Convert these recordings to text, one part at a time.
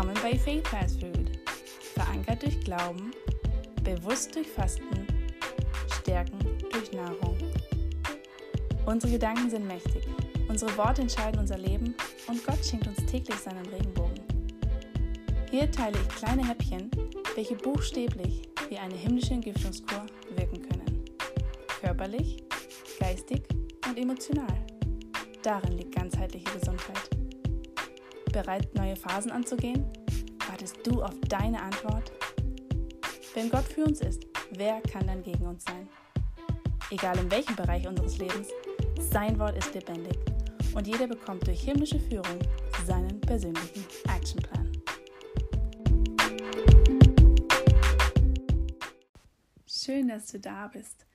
Willkommen bei Faith Fast Food. Verankert durch Glauben, bewusst durch Fasten, Stärken durch Nahrung. Unsere Gedanken sind mächtig, unsere Worte entscheiden unser Leben und Gott schenkt uns täglich seinen Regenbogen. Hier teile ich kleine Häppchen, welche buchstäblich wie eine himmlische Entgiftungskur wirken können. Körperlich, geistig und emotional. Darin liegt ganzheitliche Gesundheit. Bereit, neue Phasen anzugehen? Wartest du auf deine Antwort? Wenn Gott für uns ist, wer kann dann gegen uns sein? Egal in welchem Bereich unseres Lebens, sein Wort ist lebendig und jeder bekommt durch himmlische Führung seinen persönlichen Actionplan. Schön, dass du da bist.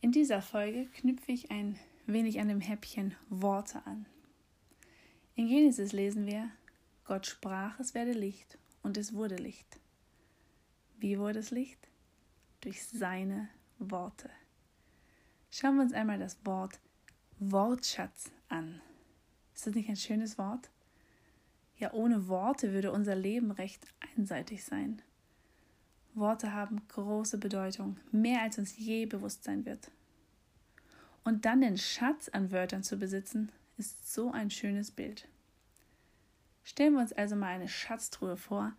In dieser Folge knüpfe ich ein wenig an dem Häppchen Worte an. In Genesis lesen wir, Gott sprach, es werde Licht und es wurde Licht. Wie wurde es Licht? Durch seine Worte. Schauen wir uns einmal das Wort Wortschatz an. Ist das nicht ein schönes Wort? Ja, ohne Worte würde unser Leben recht einseitig sein. Worte haben große Bedeutung, mehr als uns je bewusst sein wird. Und dann den Schatz an Wörtern zu besitzen, ist so ein schönes Bild. Stellen wir uns also mal eine Schatztruhe vor.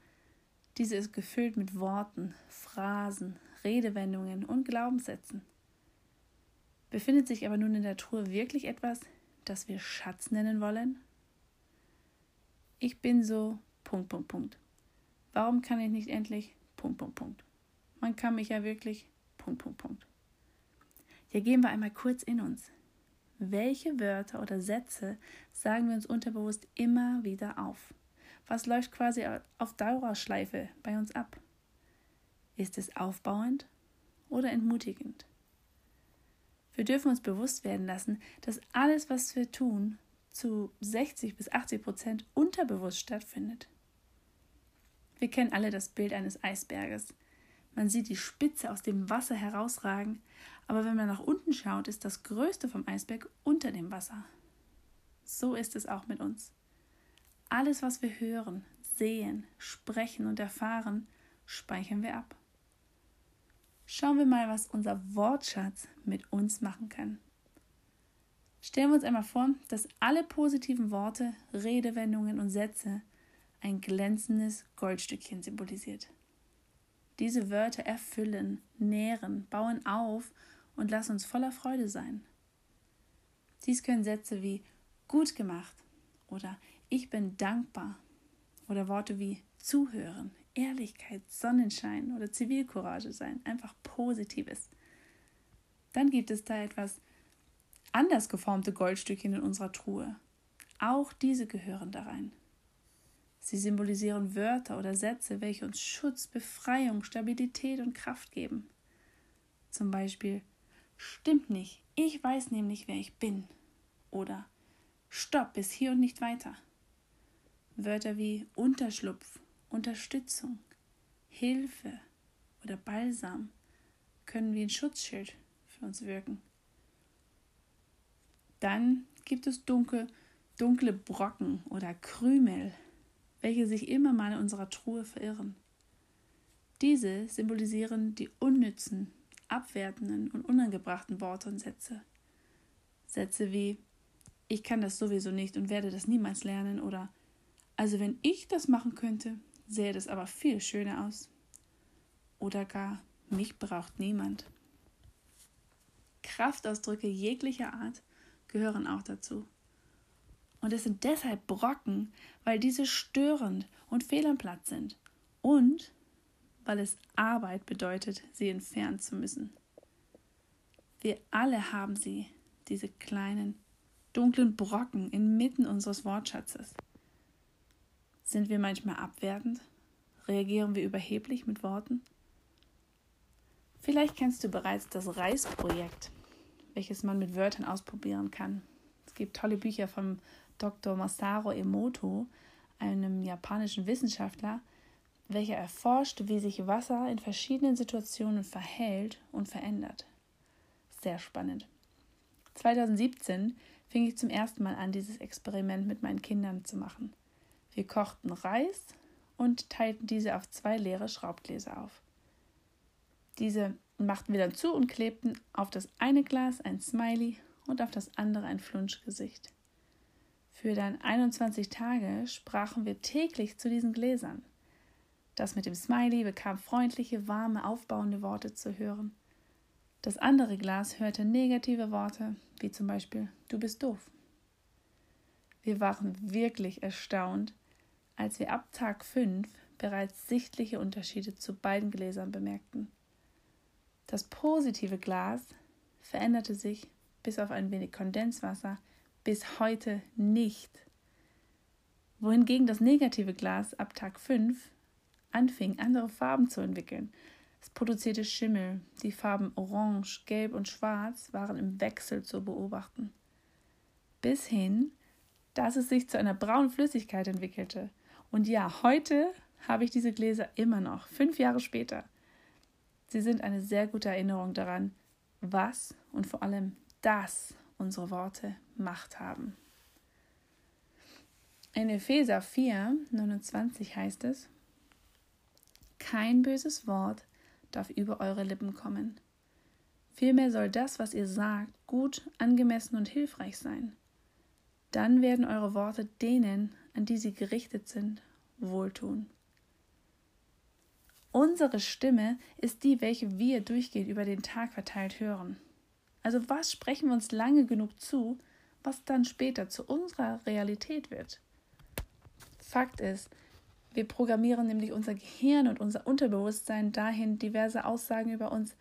Diese ist gefüllt mit Worten, Phrasen, Redewendungen und Glaubenssätzen. Befindet sich aber nun in der Truhe wirklich etwas, das wir Schatz nennen wollen? Ich bin so Punkt, Punkt, Punkt. Warum kann ich nicht endlich Punkt, Punkt, Punkt? Man kann mich ja wirklich Punkt, Punkt, Punkt. Ja, gehen wir einmal kurz in uns. Welche Wörter oder Sätze sagen wir uns unterbewusst immer wieder auf? Was läuft quasi auf Dauerschleife bei uns ab? Ist es aufbauend oder entmutigend? Wir dürfen uns bewusst werden lassen, dass alles, was wir tun, zu 60 bis 80 Prozent unterbewusst stattfindet. Wir kennen alle das Bild eines Eisberges. Man sieht die Spitze aus dem Wasser herausragen, aber wenn man nach unten schaut, ist das Größte vom Eisberg unter dem Wasser. So ist es auch mit uns. Alles, was wir hören, sehen, sprechen und erfahren, speichern wir ab. Schauen wir mal, was unser Wortschatz mit uns machen kann. Stellen wir uns einmal vor, dass alle positiven Worte, Redewendungen und Sätze ein glänzendes Goldstückchen symbolisiert. Diese Wörter erfüllen, nähren, bauen auf und lassen uns voller Freude sein. Dies können Sätze wie gut gemacht oder ich bin dankbar oder Worte wie zuhören, Ehrlichkeit, Sonnenschein oder Zivilcourage sein, einfach Positives. Dann gibt es da etwas anders geformte Goldstückchen in unserer Truhe. Auch diese gehören da rein. Sie symbolisieren Wörter oder Sätze, welche uns Schutz, Befreiung, Stabilität und Kraft geben. Zum Beispiel Stimmt nicht, ich weiß nämlich, wer ich bin. Oder Stopp bis hier und nicht weiter. Wörter wie Unterschlupf, Unterstützung, Hilfe oder Balsam können wie ein Schutzschild für uns wirken. Dann gibt es dunkle, dunkle Brocken oder Krümel, welche sich immer mal in unserer Truhe verirren. Diese symbolisieren die unnützen, abwertenden und unangebrachten Worte und Sätze. Sätze wie ich kann das sowieso nicht und werde das niemals lernen oder also wenn ich das machen könnte, sähe das aber viel schöner aus. Oder gar mich braucht niemand. Kraftausdrücke jeglicher Art gehören auch dazu. Und es sind deshalb Brocken, weil diese störend und fehl am Platz sind und weil es Arbeit bedeutet, sie entfernen zu müssen. Wir alle haben sie, diese kleinen, dunklen Brocken inmitten unseres Wortschatzes. Sind wir manchmal abwertend? Reagieren wir überheblich mit Worten? Vielleicht kennst du bereits das Reisprojekt, welches man mit Wörtern ausprobieren kann. Es gibt tolle Bücher vom Dr. Masaru Emoto, einem japanischen Wissenschaftler, welcher erforscht, wie sich Wasser in verschiedenen Situationen verhält und verändert. Sehr spannend. 2017 fing ich zum ersten Mal an, dieses Experiment mit meinen Kindern zu machen. Wir kochten Reis und teilten diese auf zwei leere Schraubgläser auf. Diese machten wir dann zu und klebten auf das eine Glas ein Smiley und auf das andere ein Flunschgesicht. Für dann 21 Tage sprachen wir täglich zu diesen Gläsern. Das mit dem Smiley bekam freundliche, warme, aufbauende Worte zu hören. Das andere Glas hörte negative Worte, wie zum Beispiel Du bist doof. Wir waren wirklich erstaunt, als wir ab Tag 5 bereits sichtliche Unterschiede zu beiden Gläsern bemerkten. Das positive Glas veränderte sich bis auf ein wenig Kondenswasser bis heute nicht. Wohingegen das negative Glas ab Tag 5 anfing, andere Farben zu entwickeln. Es produzierte Schimmel. Die Farben Orange, Gelb und Schwarz waren im Wechsel zu beobachten. Bis hin, dass es sich zu einer braunen Flüssigkeit entwickelte. Und ja, heute habe ich diese Gläser immer noch, fünf Jahre später. Sie sind eine sehr gute Erinnerung daran, was und vor allem dass unsere Worte Macht haben. In Epheser 4, 29 heißt es, kein böses Wort darf über eure Lippen kommen. Vielmehr soll das, was ihr sagt, gut, angemessen und hilfreich sein. Dann werden eure Worte denen, an die sie gerichtet sind, wohltun. Unsere Stimme ist die, welche wir durchgehend über den Tag verteilt hören. Also was sprechen wir uns lange genug zu, was dann später zu unserer Realität wird? Fakt ist, wir programmieren nämlich unser Gehirn und unser Unterbewusstsein dahin, diverse Aussagen über uns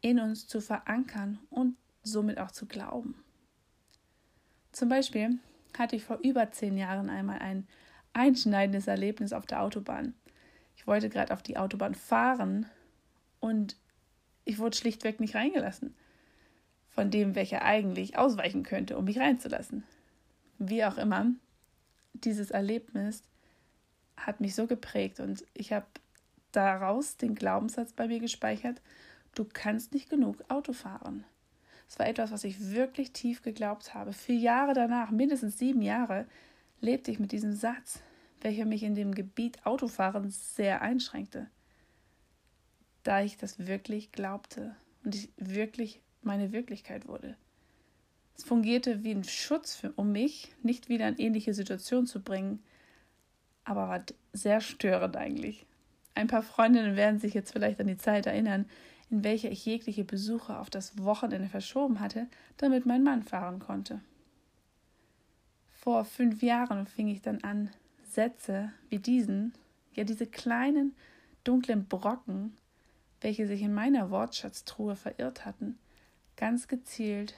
in uns zu verankern und somit auch zu glauben. Zum Beispiel hatte ich vor über zehn Jahren einmal ein einschneidendes Erlebnis auf der Autobahn. Ich wollte gerade auf die Autobahn fahren und ich wurde schlichtweg nicht reingelassen. Von dem, welcher eigentlich ausweichen könnte, um mich reinzulassen. Wie auch immer, dieses Erlebnis hat mich so geprägt und ich habe daraus den Glaubenssatz bei mir gespeichert, du kannst nicht genug Auto fahren. Es war etwas, was ich wirklich tief geglaubt habe. Vier Jahre danach, mindestens sieben Jahre, lebte ich mit diesem Satz, welcher mich in dem Gebiet Autofahren sehr einschränkte, da ich das wirklich glaubte und ich wirklich meine Wirklichkeit wurde. Es fungierte wie ein Schutz, für, um mich nicht wieder in ähnliche Situationen zu bringen, aber war sehr störend eigentlich. Ein paar Freundinnen werden sich jetzt vielleicht an die Zeit erinnern, in welcher ich jegliche Besuche auf das Wochenende verschoben hatte, damit mein Mann fahren konnte. Vor fünf Jahren fing ich dann an, Sätze wie diesen, ja diese kleinen, dunklen Brocken, welche sich in meiner Wortschatztruhe verirrt hatten, ganz gezielt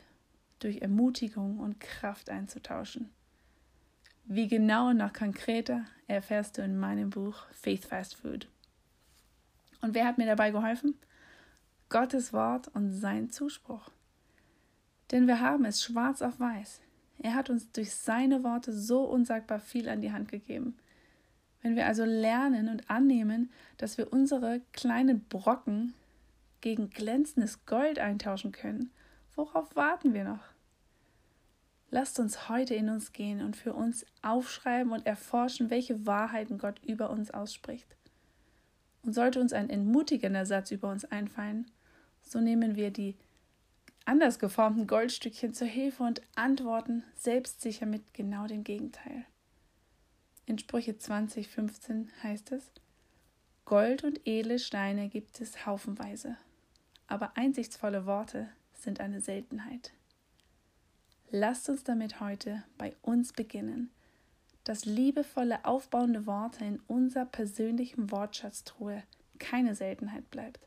durch Ermutigung und Kraft einzutauschen. Wie genau und noch konkreter erfährst du in meinem Buch Faith Fast Food. Und wer hat mir dabei geholfen? Gottes Wort und sein Zuspruch. Denn wir haben es schwarz auf weiß. Er hat uns durch seine Worte so unsagbar viel an die Hand gegeben. Wenn wir also lernen und annehmen, dass wir unsere kleinen Brocken gegen glänzendes Gold eintauschen können, worauf warten wir noch? Lasst uns heute in uns gehen und für uns aufschreiben und erforschen, welche Wahrheiten Gott über uns ausspricht. Und sollte uns ein entmutigender Satz über uns einfallen, so nehmen wir die anders geformten Goldstückchen zur Hilfe und antworten selbstsicher mit genau dem Gegenteil. In Sprüche 20,15 heißt es: Gold und edle Steine gibt es haufenweise, aber einsichtsvolle Worte sind eine Seltenheit. Lasst uns damit heute bei uns beginnen, dass liebevolle, aufbauende Worte in unserer persönlichen Wortschatztruhe keine Seltenheit bleibt.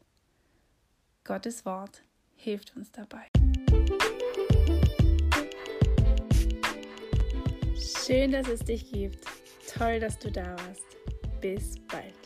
Gottes Wort hilft uns dabei. Schön, dass es dich gibt. Toll, dass du da warst. Bis bald.